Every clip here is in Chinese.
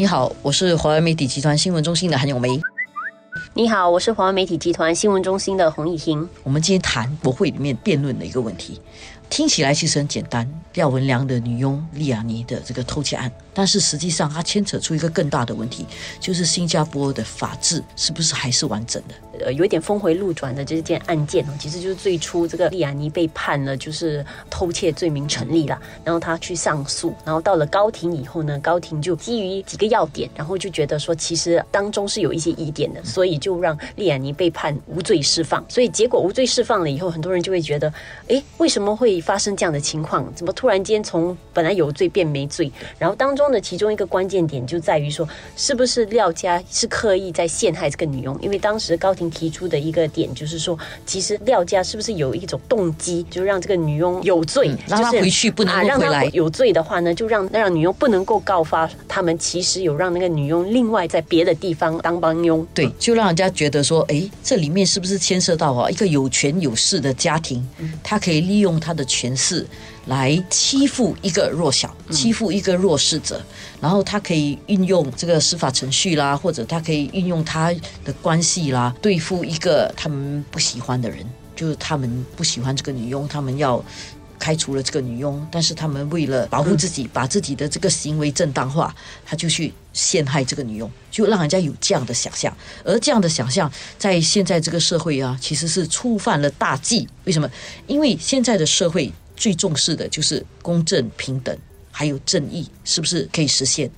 你好，我是华为媒体集团新闻中心的韩永梅。你好，我是华为媒体集团新闻中心的洪艺婷。我们今天谈国会里面辩论的一个问题，听起来其实很简单，廖文良的女佣利亚尼的这个偷窃案，但是实际上它牵扯出一个更大的问题，就是新加坡的法治是不是还是完整的？呃，有一点峰回路转的这件案件哦，其实就是最初这个利亚尼被判了，就是偷窃罪名成立了，然后他去上诉，然后到了高庭以后呢，高庭就基于几个要点，然后就觉得说其实当中是有一些疑点的，所以就让利亚尼被判无罪释放。所以结果无罪释放了以后，很多人就会觉得，哎，为什么会发生这样的情况？怎么突然间从本来有罪变没罪？然后当中的其中一个关键点就在于说，是不是廖家是刻意在陷害这个女佣？因为当时高庭。提出的一个点就是说，其实廖家是不是有一种动机，就让这个女佣有罪，让她回去不能够回来。有罪的话呢，就让让女佣不能够告发他们。其实有让那个女佣另外在别的地方当帮佣，对，就让人家觉得说，哎，这里面是不是牵涉到啊一个有权有势的家庭，他可以利用他的权势。来欺负一个弱小，欺负一个弱势者，然后他可以运用这个司法程序啦，或者他可以运用他的关系啦，对付一个他们不喜欢的人，就是他们不喜欢这个女佣，他们要开除了这个女佣，但是他们为了保护自己，把自己的这个行为正当化，他就去陷害这个女佣，就让人家有这样的想象，而这样的想象在现在这个社会啊，其实是触犯了大忌。为什么？因为现在的社会。最重视的就是公正、平等，还有正义，是不是可以实现？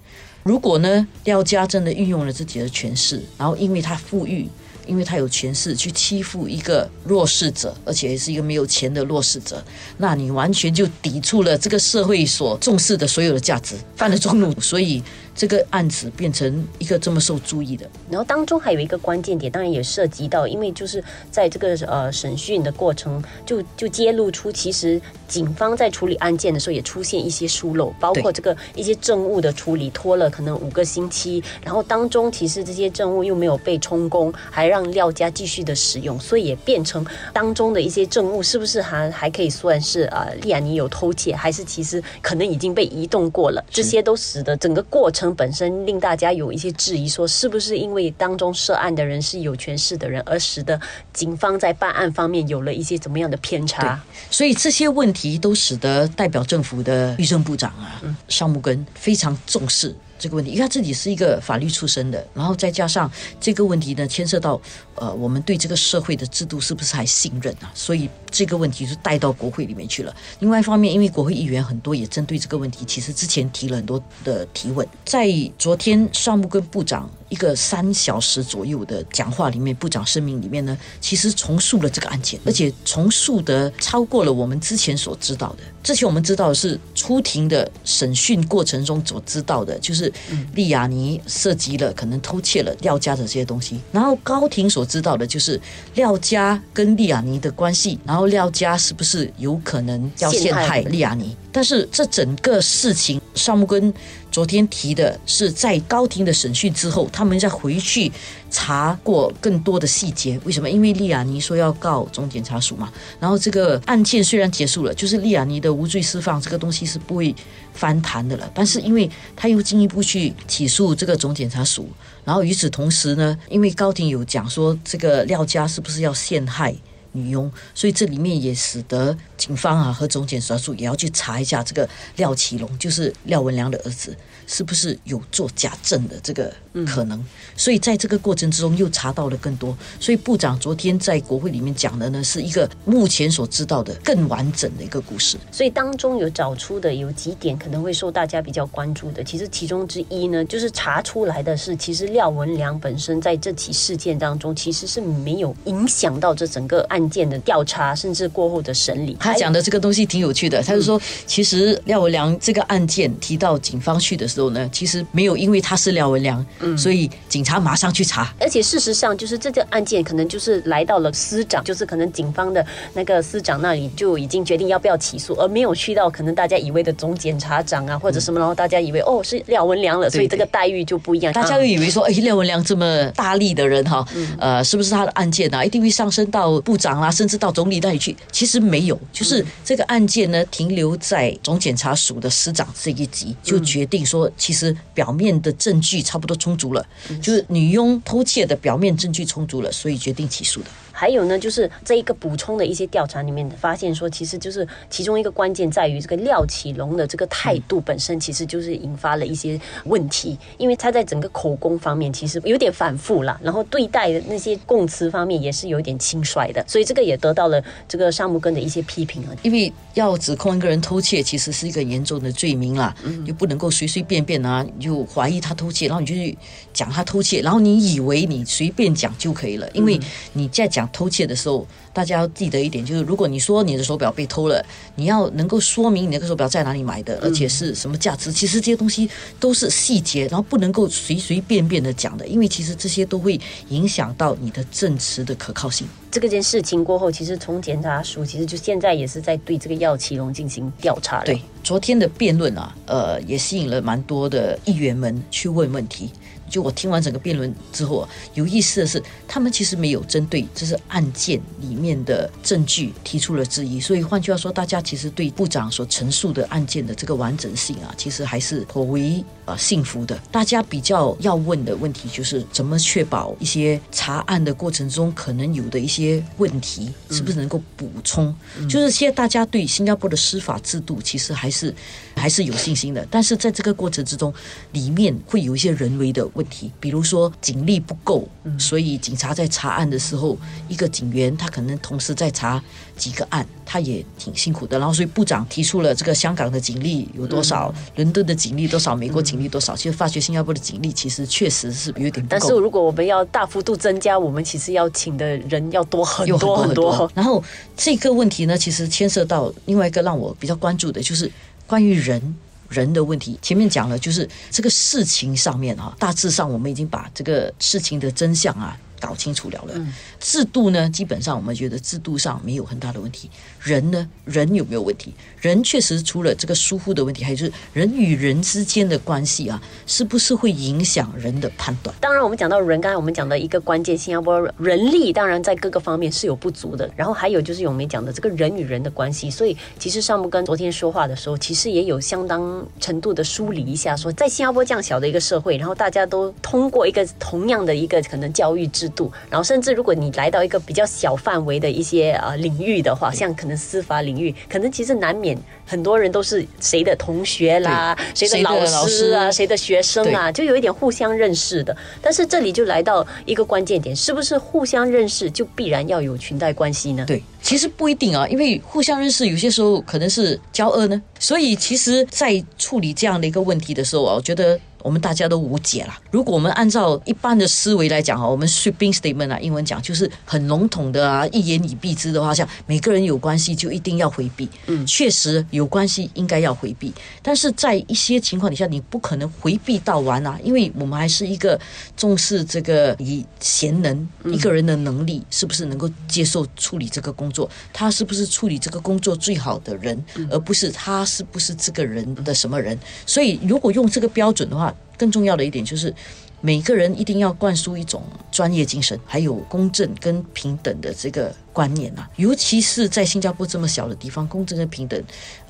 如果呢，廖家真的运用了自己的权势，然后因为他富裕，因为他有权势去欺负一个弱势者，而且是一个没有钱的弱势者，那你完全就抵触了这个社会所重视的所有的价值，犯了众怒，所以。这个案子变成一个这么受注意的，然后当中还有一个关键点，当然也涉及到，因为就是在这个呃审讯的过程，就就揭露出，其实警方在处理案件的时候也出现一些疏漏，包括这个一些证物的处理拖了可能五个星期，然后当中其实这些证物又没有被充公，还让廖家继续的使用，所以也变成当中的一些证物是不是还还可以算是啊利亚尼有偷窃，还是其实可能已经被移动过了，这些都使得整个过程。本身令大家有一些质疑，说是不是因为当中涉案的人是有权势的人，而使得警方在办案方面有了一些怎么样的偏差？所以这些问题都使得代表政府的预政部长啊，尚木根非常重视。这个问题，因为他自己是一个法律出身的，然后再加上这个问题呢，牵涉到呃，我们对这个社会的制度是不是还信任啊？所以这个问题就带到国会里面去了。另外一方面，因为国会议员很多也针对这个问题，其实之前提了很多的提问。在昨天上木跟部长一个三小时左右的讲话里面，部长声明里面呢，其实重述了这个案件，而且重述的超过了我们之前所知道的。之前我们知道的是出庭的审讯过程中所知道的，就是。利亚尼涉及了可能偷窃了廖家的这些东西，然后高庭所知道的就是廖家跟利亚尼的关系，然后廖家是不是有可能要陷害利亚尼？但是这整个事情，尚木根昨天提的是在高庭的审讯之后，他们再回去查过更多的细节。为什么？因为利亚尼说要告总检察署嘛。然后这个案件虽然结束了，就是利亚尼的无罪释放，这个东西是不会翻盘的了。但是因为他又进一步去起诉这个总检察署，然后与此同时呢，因为高庭有讲说这个廖家是不是要陷害？女佣，所以这里面也使得警方啊和总检察署也要去查一下这个廖启龙，就是廖文良的儿子。是不是有做假证的这个可能？所以在这个过程之中又查到了更多。所以部长昨天在国会里面讲的呢，是一个目前所知道的更完整的一个故事。所以当中有找出的有几点可能会受大家比较关注的。其实其中之一呢，就是查出来的是，其实廖文良本身在这起事件当中其实是没有影响到这整个案件的调查，甚至过后的审理。他讲的这个东西挺有趣的，他就说，其实廖文良这个案件提到警方去的。时候呢，其实没有，因为他是廖文良，嗯，所以警察马上去查。而且事实上，就是这个案件可能就是来到了司长，就是可能警方的那个司长那里就已经决定要不要起诉，而没有去到可能大家以为的总检察长啊或者什么，然后大家以为哦是廖文良了，所以这个待遇就不一样。大家又以为说，哎，廖文良这么大力的人哈，呃，是不是他的案件啊一定会上升到部长长啦，甚至到总理那里去，其实没有，就是这个案件呢停留在总检察署的司长这一级，就决定说，其实表面的证据差不多充足了，就是女佣偷窃的表面证据充足了，所以决定起诉的。还有呢，就是这一个补充的一些调查里面发现说，其实就是其中一个关键在于这个廖启龙的这个态度本身，其实就是引发了一些问题，因为他在整个口供方面其实有点反复啦，然后对待的那些供词方面也是有点轻率的，所以这个也得到了这个沙木根的一些批评啊。因为要指控一个人偷窃，其实是一个严重的罪名啦，就不能够随随便便啊，就怀疑他偷窃，然后你就去讲他偷窃，然后你以为你随便讲就可以了，因为你在讲。偷窃的时候，大家要记得一点，就是如果你说你的手表被偷了，你要能够说明你那个手表在哪里买的，而且是什么价值。其实这些东西都是细节，然后不能够随随便便的讲的，因为其实这些都会影响到你的证词的可靠性。这个件事情过后，其实从检察署其实就现在也是在对这个药奇龙进行调查了。对，昨天的辩论啊，呃，也吸引了蛮多的议员们去问问题。就我听完整个辩论之后，有意思的是，他们其实没有针对这是案件里面的证据提出了质疑。所以换句话说，大家其实对部长所陈述的案件的这个完整性啊，其实还是颇为呃幸福的。大家比较要问的问题就是，怎么确保一些查案的过程中可能有的一些问题，是不是能够补充？就是现在大家对新加坡的司法制度其实还是还是有信心的，但是在这个过程之中，里面会有一些人为的问。问题，比如说警力不够，所以警察在查案的时候，一个警员他可能同时在查几个案，他也挺辛苦的。然后，所以部长提出了这个香港的警力有多少，伦敦的警力多少，美国警力多少。其实发觉新加坡的警力其实确实是有点不够。但是如果我们要大幅度增加，我们其实要请的人要多很多很多。然后这个问题呢，其实牵涉到另外一个让我比较关注的，就是关于人。人的问题，前面讲了，就是这个事情上面啊，大致上我们已经把这个事情的真相啊。搞清楚了了，制度呢，基本上我们觉得制度上没有很大的问题。人呢，人有没有问题？人确实除了这个疏忽的问题，还有就是人与人之间的关系啊，是不是会影响人的判断？当然，我们讲到人，刚才我们讲的一个关键，新加坡人力当然在各个方面是有不足的。然后还有就是我们讲的这个人与人的关系，所以其实上木根昨天说话的时候，其实也有相当程度的梳理一下，说在新加坡这样小的一个社会，然后大家都通过一个同样的一个可能教育制。度，然后甚至如果你来到一个比较小范围的一些呃领域的话，像可能司法领域，可能其实难免很多人都是谁的同学啦，谁的老师啊，谁的学生啊，就有一点互相认识的。但是这里就来到一个关键点，是不是互相认识就必然要有裙带关系呢？对，其实不一定啊，因为互相认识有些时候可能是交恶呢。所以其实，在处理这样的一个问题的时候啊，我觉得。我们大家都无解了。如果我们按照一般的思维来讲哈，我们 sweeping statement 啊，英文讲就是很笼统的啊，一言以蔽之的话，像每个人有关系就一定要回避。嗯，确实有关系应该要回避，但是在一些情况底下，你不可能回避到完啊，因为我们还是一个重视这个以贤能一个人的能力是不是能够接受处理这个工作，他是不是处理这个工作最好的人，而不是他是不是这个人的什么人。所以如果用这个标准的话，更重要的一点就是，每个人一定要灌输一种专业精神，还有公正跟平等的这个观念呐。尤其是在新加坡这么小的地方，公正跟平等，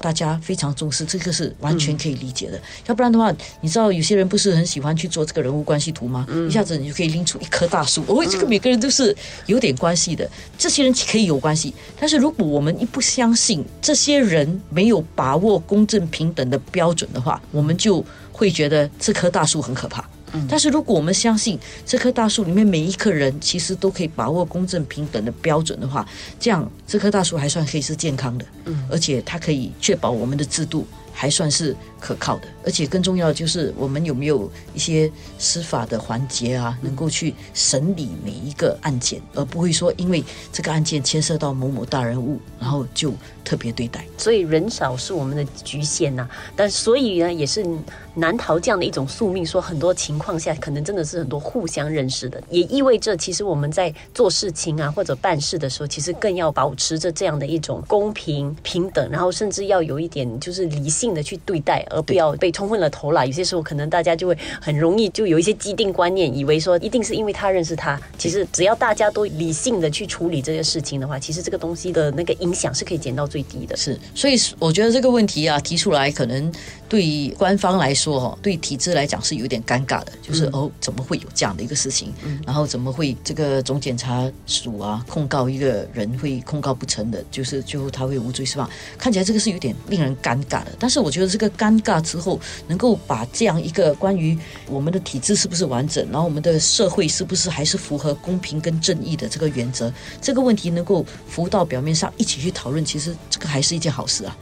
大家非常重视，这个是完全可以理解的。要不然的话，你知道有些人不是很喜欢去做这个人物关系图吗？一下子你就可以拎出一棵大树，哦，这个每个人都是有点关系的。这些人可以有关系，但是如果我们一不相信这些人没有把握公正平等的标准的话，我们就。会觉得这棵大树很可怕，但是如果我们相信这棵大树里面每一个人其实都可以把握公正平等的标准的话，这样这棵大树还算可以是健康的，而且它可以确保我们的制度。还算是可靠的，而且更重要的就是我们有没有一些司法的环节啊，能够去审理每一个案件，而不会说因为这个案件牵涉到某某大人物，然后就特别对待。所以人少是我们的局限呐，但所以呢，也是难逃这样的一种宿命，说很多情况下可能真的是很多互相认识的，也意味着其实我们在做事情啊或者办事的时候，其实更要保持着这样的一种公平平等，然后甚至要有一点就是理性的去对待，而不要被冲昏了头脑。有些时候可能大家就会很容易就有一些既定观念，以为说一定是因为他认识他，其实只要大家都理性的去处理这些事情的话，其实这个东西的那个影响是可以减到最低的。是，所以我觉得这个问题啊提出来，可能对官方来说哈，对体制来讲是有点尴尬的，就是哦，怎么会有这样的一个事情？然后怎么会这个总检察署啊控告一个人会控告不成的，就是最后他会无罪释放？看起来这个是有点令人尴尬的。但是是我觉得这个尴尬之后，能够把这样一个关于我们的体制是不是完整，然后我们的社会是不是还是符合公平跟正义的这个原则，这个问题能够浮到表面上一起去讨论，其实这个还是一件好事啊。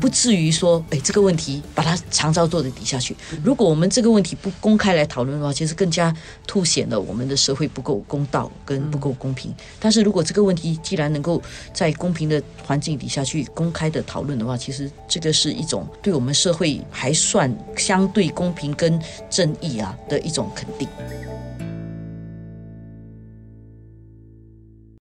不至于说，哎，这个问题把它长招做的底下去。如果我们这个问题不公开来讨论的话，其实更加凸显了我们的社会不够公道跟不够公平。但是如果这个问题既然能够在公平的环境底下去公开的讨论的话，其实这个是一种对我们社会还算相对公平跟正义啊的一种肯定。